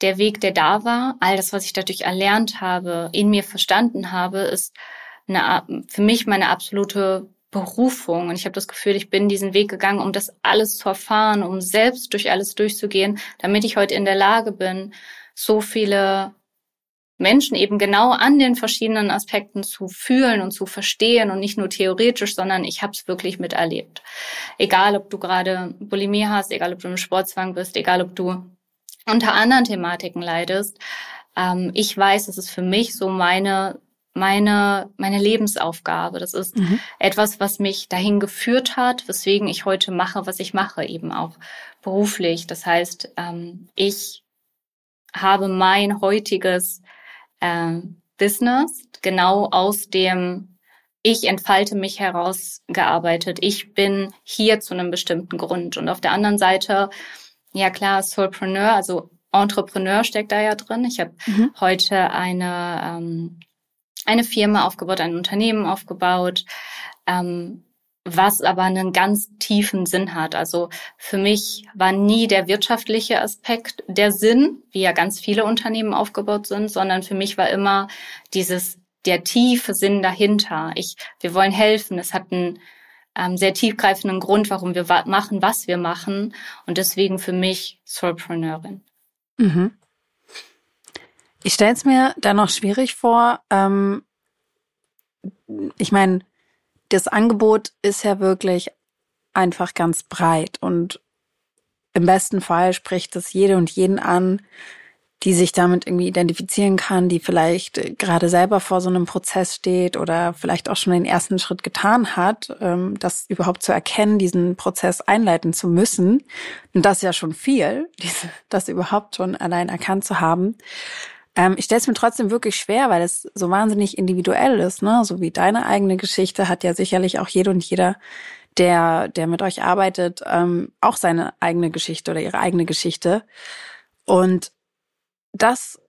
der Weg, der da war, all das, was ich dadurch erlernt habe, in mir verstanden habe, ist eine, für mich meine absolute Berufung. Und ich habe das Gefühl, ich bin diesen Weg gegangen, um das alles zu erfahren, um selbst durch alles durchzugehen, damit ich heute in der Lage bin, so viele Menschen eben genau an den verschiedenen Aspekten zu fühlen und zu verstehen und nicht nur theoretisch, sondern ich habe es wirklich miterlebt. Egal, ob du gerade Bulimie hast, egal, ob du im Sportzwang bist, egal, ob du unter anderen Thematiken leidest. Ähm, ich weiß, es ist für mich so meine meine meine Lebensaufgabe. Das ist mhm. etwas, was mich dahin geführt hat, weswegen ich heute mache, was ich mache, eben auch beruflich. Das heißt, ähm, ich habe mein heutiges äh, Business genau aus dem ich entfalte mich herausgearbeitet. Ich bin hier zu einem bestimmten Grund. Und auf der anderen Seite, ja klar, Soulpreneur, also Entrepreneur steckt da ja drin. Ich habe mhm. heute eine, ähm, eine Firma aufgebaut, ein Unternehmen aufgebaut. Ähm, was aber einen ganz tiefen Sinn hat. Also für mich war nie der wirtschaftliche Aspekt der Sinn, wie ja ganz viele Unternehmen aufgebaut sind, sondern für mich war immer dieses der tiefe Sinn dahinter. Ich, wir wollen helfen. Es hat einen ähm, sehr tiefgreifenden Grund, warum wir wa machen, was wir machen. Und deswegen für mich Soulpreneurin. Mhm. Ich stelle es mir da noch schwierig vor. Ähm, ich meine, das Angebot ist ja wirklich einfach ganz breit und im besten Fall spricht es jede und jeden an, die sich damit irgendwie identifizieren kann, die vielleicht gerade selber vor so einem Prozess steht oder vielleicht auch schon den ersten Schritt getan hat, ähm, das überhaupt zu erkennen, diesen Prozess einleiten zu müssen. Und das ist ja schon viel, [LAUGHS] das überhaupt schon allein erkannt zu haben. Ähm, ich stelle es mir trotzdem wirklich schwer, weil es so wahnsinnig individuell ist, ne? So wie deine eigene Geschichte hat ja sicherlich auch jede und jeder, der, der mit euch arbeitet, ähm, auch seine eigene Geschichte oder ihre eigene Geschichte. Und das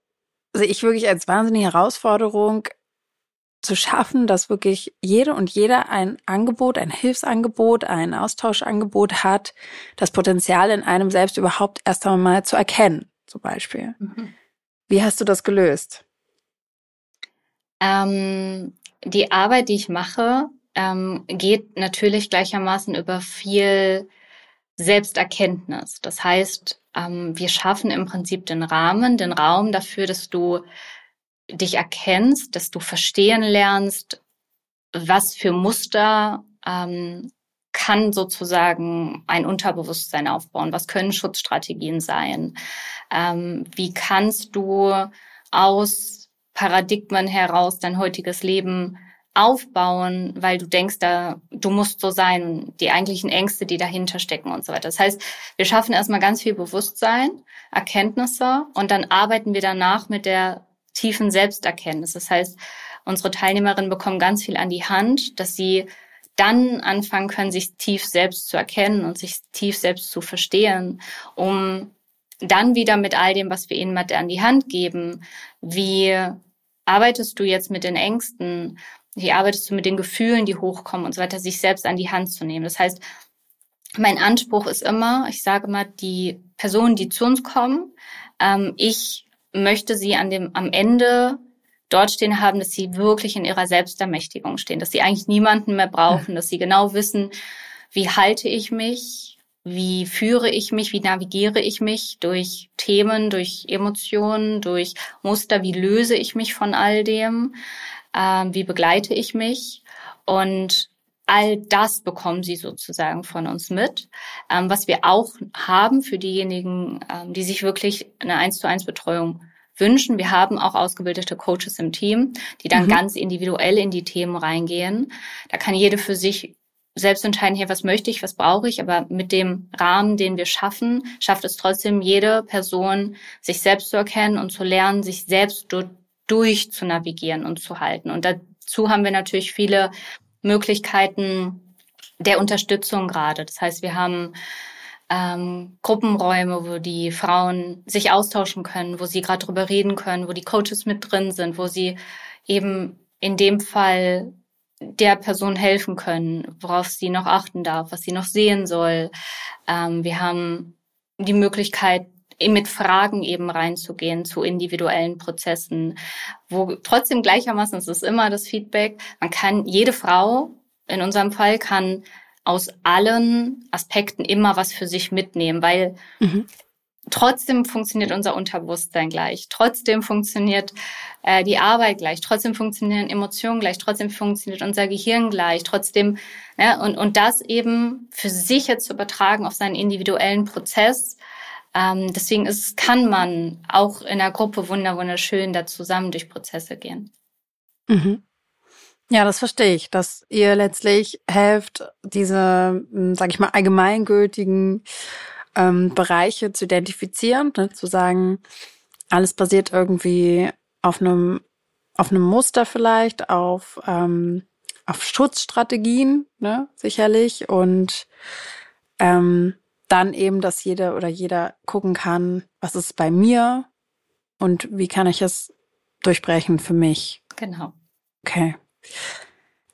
sehe ich wirklich als wahnsinnige Herausforderung, zu schaffen, dass wirklich jede und jeder ein Angebot, ein Hilfsangebot, ein Austauschangebot hat, das Potenzial in einem selbst überhaupt erst einmal zu erkennen, zum Beispiel. Mhm. Wie hast du das gelöst? Ähm, die Arbeit, die ich mache, ähm, geht natürlich gleichermaßen über viel Selbsterkenntnis. Das heißt, ähm, wir schaffen im Prinzip den Rahmen, den Raum dafür, dass du dich erkennst, dass du verstehen lernst, was für Muster ähm, kann sozusagen ein Unterbewusstsein aufbauen? Was können Schutzstrategien sein? Ähm, wie kannst du aus Paradigmen heraus dein heutiges Leben aufbauen, weil du denkst, da du musst so sein, die eigentlichen Ängste, die dahinter stecken und so weiter. Das heißt, wir schaffen erstmal ganz viel Bewusstsein, Erkenntnisse und dann arbeiten wir danach mit der tiefen Selbsterkenntnis. Das heißt, unsere Teilnehmerinnen bekommen ganz viel an die Hand, dass sie dann anfangen können, sich tief selbst zu erkennen und sich tief selbst zu verstehen, um dann wieder mit all dem, was wir ihnen mit an die Hand geben, wie arbeitest du jetzt mit den Ängsten, wie arbeitest du mit den Gefühlen, die hochkommen und so weiter, sich selbst an die Hand zu nehmen. Das heißt, mein Anspruch ist immer, ich sage mal, die Personen, die zu uns kommen, Ähm, ich möchte sie an dem, am Ende dort stehen haben, dass sie wirklich in ihrer Selbstermächtigung stehen, dass sie eigentlich niemanden mehr brauchen, dass sie genau wissen, wie halte ich mich, wie führe ich mich, wie navigiere ich mich durch Themen, durch Emotionen, durch Muster, wie löse ich mich von all dem, ähm, wie begleite ich mich und all das bekommen sie sozusagen von uns mit. Ähm, was wir auch haben für diejenigen, ähm, die sich wirklich eine eins zu eins Betreuung wünschen. Wir haben auch ausgebildete Coaches im Team, die dann mhm. ganz individuell in die Themen reingehen. Da kann jede für sich selbst entscheiden, hier, was möchte ich, was brauche ich, aber mit dem Rahmen, den wir schaffen, schafft es trotzdem jede Person, sich selbst zu erkennen und zu lernen, sich selbst durch zu navigieren und zu halten. Und dazu haben wir natürlich viele Möglichkeiten der Unterstützung gerade. Das heißt, wir haben ähm, Gruppenräume, wo die Frauen sich austauschen können, wo sie gerade drüber reden können, wo die Coaches mit drin sind, wo sie eben in dem Fall der Person helfen können, worauf sie noch achten darf, was sie noch sehen soll. Ähm, wir haben die Möglichkeit, mit Fragen eben reinzugehen zu individuellen Prozessen, wo trotzdem gleichermaßen es ist immer das Feedback. Man kann, jede Frau in unserem Fall kann aus allen Aspekten immer was für sich mitnehmen, weil mhm. Trotzdem funktioniert unser Unterbewusstsein gleich. Trotzdem funktioniert äh, die Arbeit gleich. Trotzdem funktionieren Emotionen gleich. Trotzdem funktioniert unser Gehirn gleich. Trotzdem, ja, und, und das eben für sich jetzt zu übertragen auf seinen individuellen Prozess. Ähm, deswegen ist, kann man auch in der Gruppe wunderschön da zusammen durch Prozesse gehen. Mhm. Ja, das verstehe ich, dass ihr letztlich helft, diese, hm, sag ich mal, allgemeingültigen ähm, Bereiche zu identifizieren, ne, zu sagen, alles basiert irgendwie auf einem auf einem Muster vielleicht, auf ähm, auf Schutzstrategien, ne, sicherlich und ähm, dann eben, dass jeder oder jeder gucken kann, was ist bei mir und wie kann ich es durchbrechen für mich. Genau. Okay.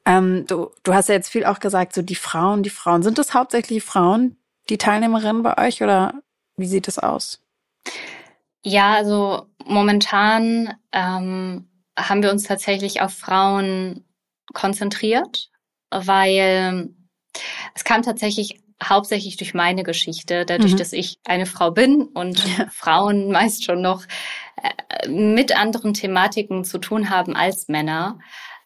Ähm, du, du hast ja jetzt viel auch gesagt, so die Frauen, die Frauen. Sind das hauptsächlich Frauen, die Teilnehmerinnen bei euch oder wie sieht es aus? Ja, also momentan ähm, haben wir uns tatsächlich auf Frauen konzentriert, weil es kam tatsächlich hauptsächlich durch meine Geschichte, dadurch, mhm. dass ich eine Frau bin und [LAUGHS] ja. Frauen meist schon noch äh, mit anderen Thematiken zu tun haben als Männer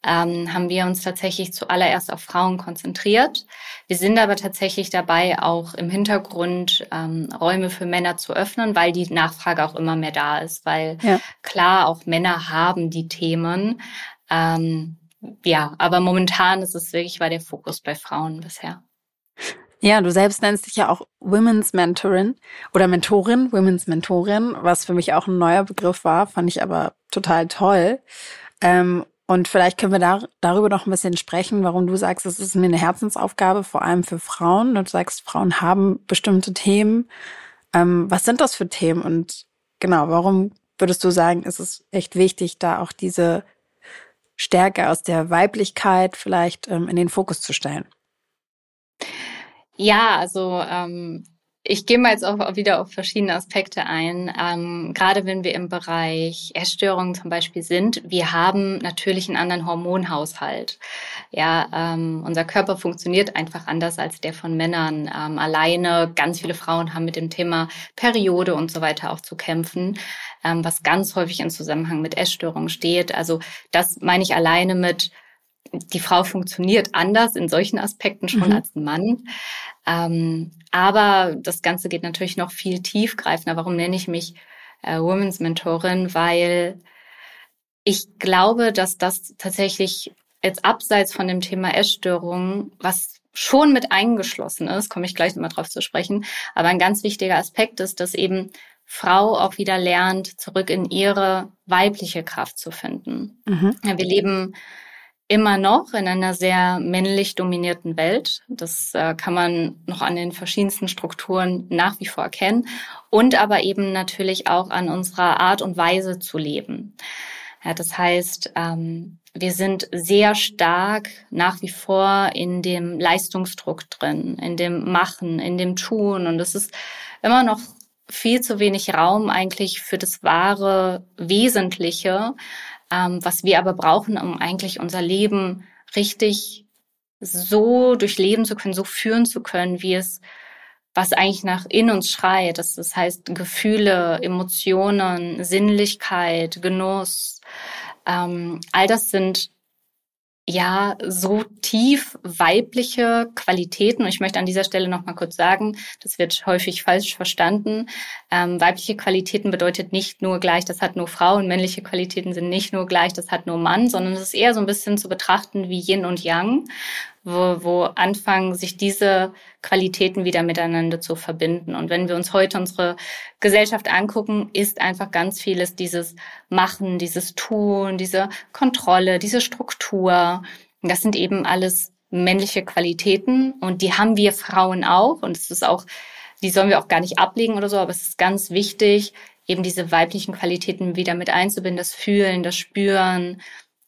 ähm, haben wir uns tatsächlich zuallererst auf Frauen konzentriert. Wir sind aber tatsächlich dabei, auch im Hintergrund ähm, Räume für Männer zu öffnen, weil die Nachfrage auch immer mehr da ist, weil ja. klar, auch Männer haben die Themen. Ähm, ja, aber momentan ist es wirklich, war der Fokus bei Frauen bisher. Ja, du selbst nennst dich ja auch Women's Mentorin oder Mentorin, Women's Mentorin, was für mich auch ein neuer Begriff war, fand ich aber total toll. Ähm, und vielleicht können wir da, darüber noch ein bisschen sprechen, warum du sagst, es ist mir eine Herzensaufgabe, vor allem für Frauen. Und du sagst, Frauen haben bestimmte Themen. Ähm, was sind das für Themen? Und genau, warum würdest du sagen, ist es echt wichtig, da auch diese Stärke aus der Weiblichkeit vielleicht ähm, in den Fokus zu stellen? Ja, also ähm, ich gehe mal jetzt auch wieder auf verschiedene Aspekte ein. Ähm, gerade wenn wir im Bereich Essstörungen zum Beispiel sind, wir haben natürlich einen anderen Hormonhaushalt. Ja, ähm, unser Körper funktioniert einfach anders als der von Männern. Ähm, alleine ganz viele Frauen haben mit dem Thema Periode und so weiter auch zu kämpfen, ähm, was ganz häufig in Zusammenhang mit Essstörungen steht. Also das meine ich alleine mit die Frau funktioniert anders in solchen Aspekten schon mhm. als ein Mann. Ähm, aber das Ganze geht natürlich noch viel tiefgreifender. Warum nenne ich mich äh, Women's Mentorin? Weil ich glaube, dass das tatsächlich jetzt abseits von dem Thema Essstörungen, was schon mit eingeschlossen ist, komme ich gleich nochmal drauf zu sprechen, aber ein ganz wichtiger Aspekt ist, dass eben Frau auch wieder lernt, zurück in ihre weibliche Kraft zu finden. Mhm. Wir leben immer noch in einer sehr männlich dominierten Welt. Das äh, kann man noch an den verschiedensten Strukturen nach wie vor erkennen und aber eben natürlich auch an unserer Art und Weise zu leben. Ja, das heißt, ähm, wir sind sehr stark nach wie vor in dem Leistungsdruck drin, in dem Machen, in dem Tun und es ist immer noch viel zu wenig Raum eigentlich für das wahre Wesentliche, ähm, was wir aber brauchen, um eigentlich unser Leben richtig so durchleben zu können, so führen zu können, wie es was eigentlich nach in uns schreit. Das, das heißt Gefühle, Emotionen, Sinnlichkeit, Genuss. Ähm, all das sind ja so tief weibliche Qualitäten. Und ich möchte an dieser Stelle noch mal kurz sagen, das wird häufig falsch verstanden. Ähm, weibliche Qualitäten bedeutet nicht nur gleich, das hat nur Frau und männliche Qualitäten sind nicht nur gleich, das hat nur Mann, sondern es ist eher so ein bisschen zu betrachten wie Yin und Yang wo, wo anfangen, sich diese Qualitäten wieder miteinander zu verbinden. Und wenn wir uns heute unsere Gesellschaft angucken, ist einfach ganz vieles dieses Machen, dieses Tun, diese Kontrolle, diese Struktur. Das sind eben alles männliche Qualitäten und die haben wir Frauen auch. Und es ist auch, die sollen wir auch gar nicht ablegen oder so, aber es ist ganz wichtig, eben diese weiblichen Qualitäten wieder mit einzubinden, das Fühlen, das Spüren,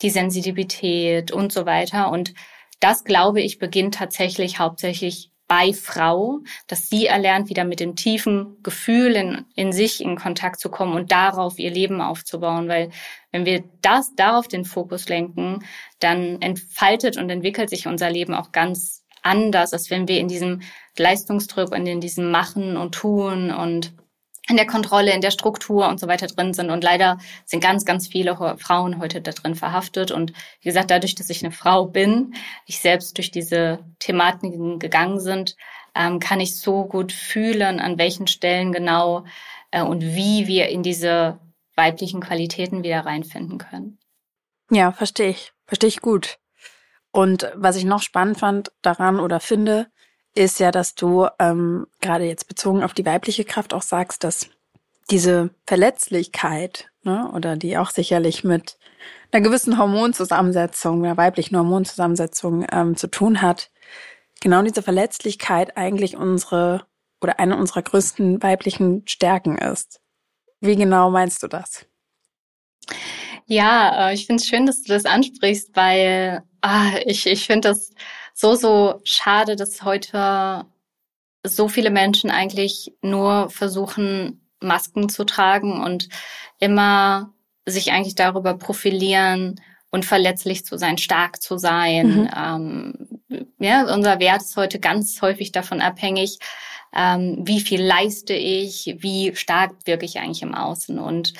die Sensibilität und so weiter. Und das, glaube ich, beginnt tatsächlich hauptsächlich bei Frau, dass sie erlernt, wieder mit dem tiefen Gefühl in, in sich in Kontakt zu kommen und darauf ihr Leben aufzubauen. Weil wenn wir das darauf den Fokus lenken, dann entfaltet und entwickelt sich unser Leben auch ganz anders, als wenn wir in diesem Leistungsdruck und in diesem Machen und Tun und in der Kontrolle, in der Struktur und so weiter drin sind. Und leider sind ganz, ganz viele Frauen heute da drin verhaftet. Und wie gesagt, dadurch, dass ich eine Frau bin, ich selbst durch diese Thematiken gegangen sind, ähm, kann ich so gut fühlen, an welchen Stellen genau äh, und wie wir in diese weiblichen Qualitäten wieder reinfinden können. Ja, verstehe ich. Verstehe ich gut. Und was ich noch spannend fand daran oder finde, ist ja, dass du ähm, gerade jetzt bezogen auf die weibliche Kraft auch sagst, dass diese Verletzlichkeit, ne, oder die auch sicherlich mit einer gewissen Hormonzusammensetzung, einer weiblichen Hormonzusammensetzung ähm, zu tun hat, genau diese Verletzlichkeit eigentlich unsere oder eine unserer größten weiblichen Stärken ist. Wie genau meinst du das? Ja, äh, ich finde es schön, dass du das ansprichst, weil ah, ich, ich finde das so, so schade, dass heute so viele Menschen eigentlich nur versuchen, Masken zu tragen und immer sich eigentlich darüber profilieren und verletzlich zu sein, stark zu sein. Mhm. Ähm, ja, unser Wert ist heute ganz häufig davon abhängig, ähm, wie viel leiste ich, wie stark wirke ich eigentlich im Außen. Und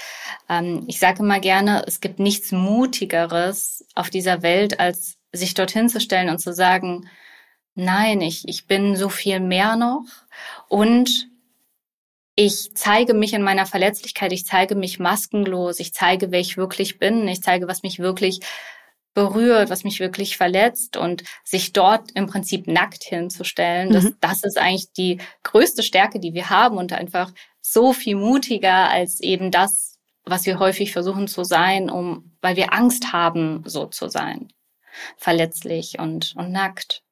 ähm, ich sage immer gerne, es gibt nichts Mutigeres auf dieser Welt, als sich dorthin zu stellen und zu sagen, nein, ich, ich bin so viel mehr noch und ich zeige mich in meiner Verletzlichkeit, ich zeige mich maskenlos, ich zeige, wer ich wirklich bin, ich zeige, was mich wirklich berührt, was mich wirklich verletzt und sich dort im Prinzip nackt hinzustellen, das, mhm. das ist eigentlich die größte Stärke, die wir haben und einfach so viel mutiger als eben das, was wir häufig versuchen zu sein, um, weil wir Angst haben, so zu sein verletzlich und, und nackt.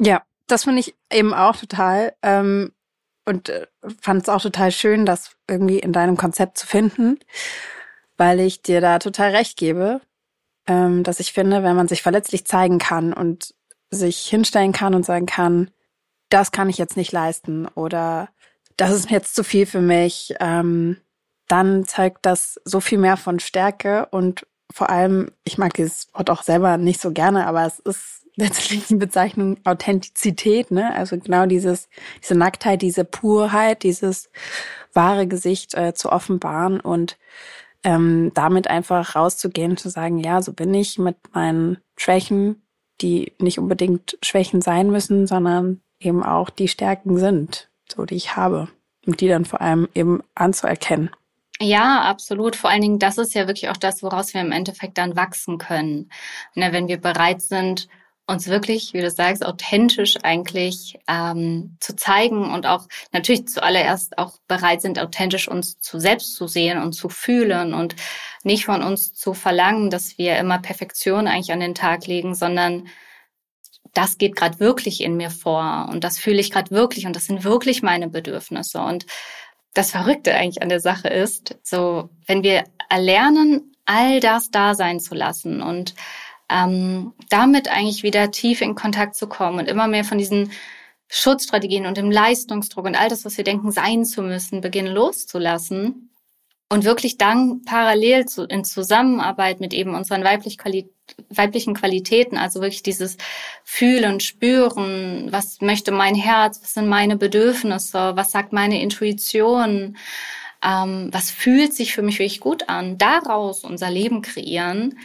Ja, das finde ich eben auch total. Ähm, und äh, fand es auch total schön, das irgendwie in deinem Konzept zu finden, weil ich dir da total recht gebe, ähm, dass ich finde, wenn man sich verletzlich zeigen kann und sich hinstellen kann und sagen kann, das kann ich jetzt nicht leisten oder das ist jetzt zu viel für mich, ähm, dann zeigt das so viel mehr von Stärke und vor allem, ich mag dieses Wort auch selber nicht so gerne, aber es ist letztlich die Bezeichnung Authentizität, ne? Also genau dieses, diese Nacktheit, diese Purheit, dieses wahre Gesicht äh, zu offenbaren und ähm, damit einfach rauszugehen, zu sagen, ja, so bin ich mit meinen Schwächen, die nicht unbedingt Schwächen sein müssen, sondern eben auch die Stärken sind, so die ich habe. Und die dann vor allem eben anzuerkennen. Ja, absolut. Vor allen Dingen, das ist ja wirklich auch das, woraus wir im Endeffekt dann wachsen können. Ne, wenn wir bereit sind, uns wirklich, wie du sagst, authentisch eigentlich ähm, zu zeigen und auch natürlich zuallererst auch bereit sind, authentisch uns zu selbst zu sehen und zu fühlen und nicht von uns zu verlangen, dass wir immer Perfektion eigentlich an den Tag legen, sondern das geht gerade wirklich in mir vor und das fühle ich gerade wirklich und das sind wirklich meine Bedürfnisse und das Verrückte eigentlich an der Sache ist, so wenn wir erlernen, all das da sein zu lassen und ähm, damit eigentlich wieder tief in Kontakt zu kommen und immer mehr von diesen Schutzstrategien und dem Leistungsdruck und all das, was wir denken, sein zu müssen, beginnen loszulassen und wirklich dann parallel zu, in Zusammenarbeit mit eben unseren weiblich Quali weiblichen Qualitäten, also wirklich dieses Fühlen, Spüren, was möchte mein Herz, was sind meine Bedürfnisse, was sagt meine Intuition, ähm, was fühlt sich für mich wirklich gut an, daraus unser Leben kreieren,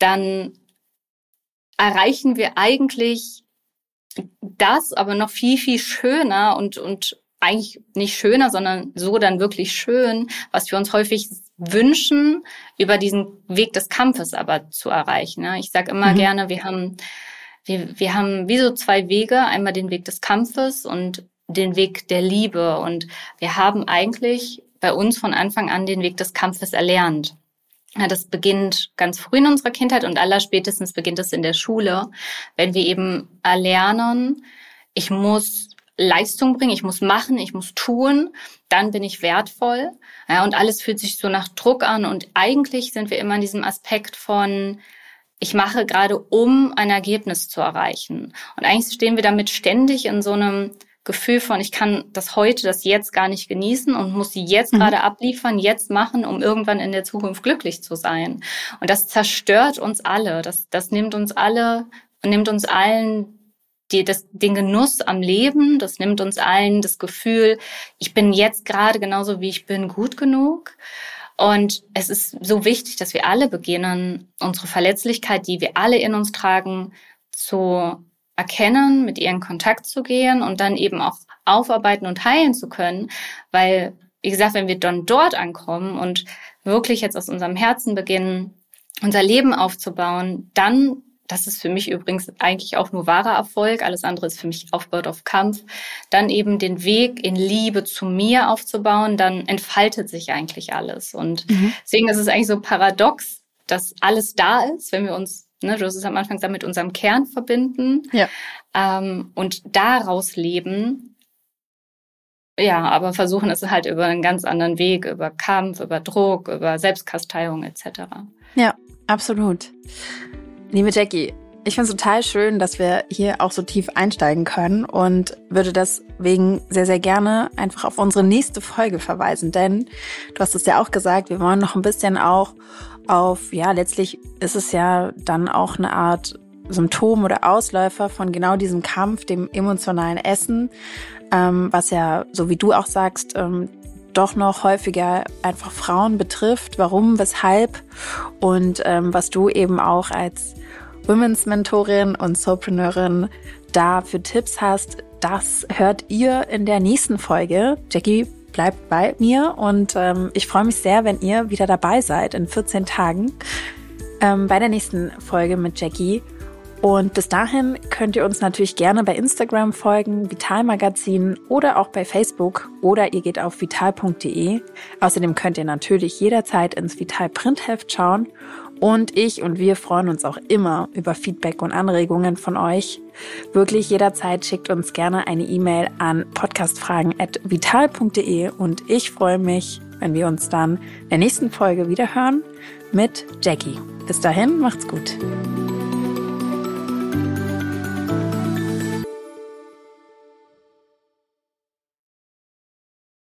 dann erreichen wir eigentlich das, aber noch viel, viel schöner und, und eigentlich nicht schöner, sondern so dann wirklich schön, was wir uns häufig wünschen, über diesen Weg des Kampfes aber zu erreichen. Ne? Ich sage immer mhm. gerne, wir haben, wir, wir haben wie so zwei Wege, einmal den Weg des Kampfes und den Weg der Liebe. Und wir haben eigentlich bei uns von Anfang an den Weg des Kampfes erlernt. Ja, das beginnt ganz früh in unserer Kindheit und allerspätestens beginnt es in der Schule, wenn wir eben erlernen, ich muss Leistung bringen, ich muss machen, ich muss tun, dann bin ich wertvoll. Ja, und alles fühlt sich so nach Druck an. Und eigentlich sind wir immer in diesem Aspekt von, ich mache gerade, um ein Ergebnis zu erreichen. Und eigentlich stehen wir damit ständig in so einem Gefühl von, ich kann das heute, das jetzt gar nicht genießen und muss sie jetzt mhm. gerade abliefern, jetzt machen, um irgendwann in der Zukunft glücklich zu sein. Und das zerstört uns alle. Das, das nimmt uns alle, nimmt uns allen die, das, den Genuss am Leben. Das nimmt uns allen das Gefühl, ich bin jetzt gerade genauso wie ich bin gut genug. Und es ist so wichtig, dass wir alle beginnen, unsere Verletzlichkeit, die wir alle in uns tragen, zu erkennen, mit ihr in Kontakt zu gehen und dann eben auch aufarbeiten und heilen zu können. Weil, wie gesagt, wenn wir dann dort ankommen und wirklich jetzt aus unserem Herzen beginnen, unser Leben aufzubauen, dann, das ist für mich übrigens eigentlich auch nur wahrer Erfolg, alles andere ist für mich aufgebaut auf Kampf, dann eben den Weg in Liebe zu mir aufzubauen, dann entfaltet sich eigentlich alles. Und mhm. deswegen ist es eigentlich so paradox, dass alles da ist, wenn wir uns ne, du hast es am Anfang gesagt, mit unserem Kern verbinden ja. ähm, und daraus leben. Ja, aber versuchen es halt über einen ganz anderen Weg, über Kampf, über Druck, über Selbstkasteiung etc. Ja, absolut. Liebe Jackie, ich finde es total schön, dass wir hier auch so tief einsteigen können und würde deswegen sehr, sehr gerne einfach auf unsere nächste Folge verweisen. Denn du hast es ja auch gesagt, wir wollen noch ein bisschen auch auf, ja, letztlich ist es ja dann auch eine Art Symptom oder Ausläufer von genau diesem Kampf, dem emotionalen Essen, ähm, was ja, so wie du auch sagst, ähm, doch noch häufiger einfach Frauen betrifft. Warum, weshalb und ähm, was du eben auch als Women's Mentorin und Soulpreneurin da für Tipps hast, das hört ihr in der nächsten Folge. Jackie bleibt bei mir und ähm, ich freue mich sehr, wenn ihr wieder dabei seid in 14 Tagen ähm, bei der nächsten Folge mit Jackie. Und bis dahin könnt ihr uns natürlich gerne bei Instagram folgen, Vital Magazin oder auch bei Facebook oder ihr geht auf vital.de. Außerdem könnt ihr natürlich jederzeit ins Vital Printheft schauen und ich und wir freuen uns auch immer über Feedback und Anregungen von euch. Wirklich jederzeit schickt uns gerne eine E-Mail an podcastfragen.vital.de und ich freue mich, wenn wir uns dann in der nächsten Folge wieder hören mit Jackie. Bis dahin, macht's gut.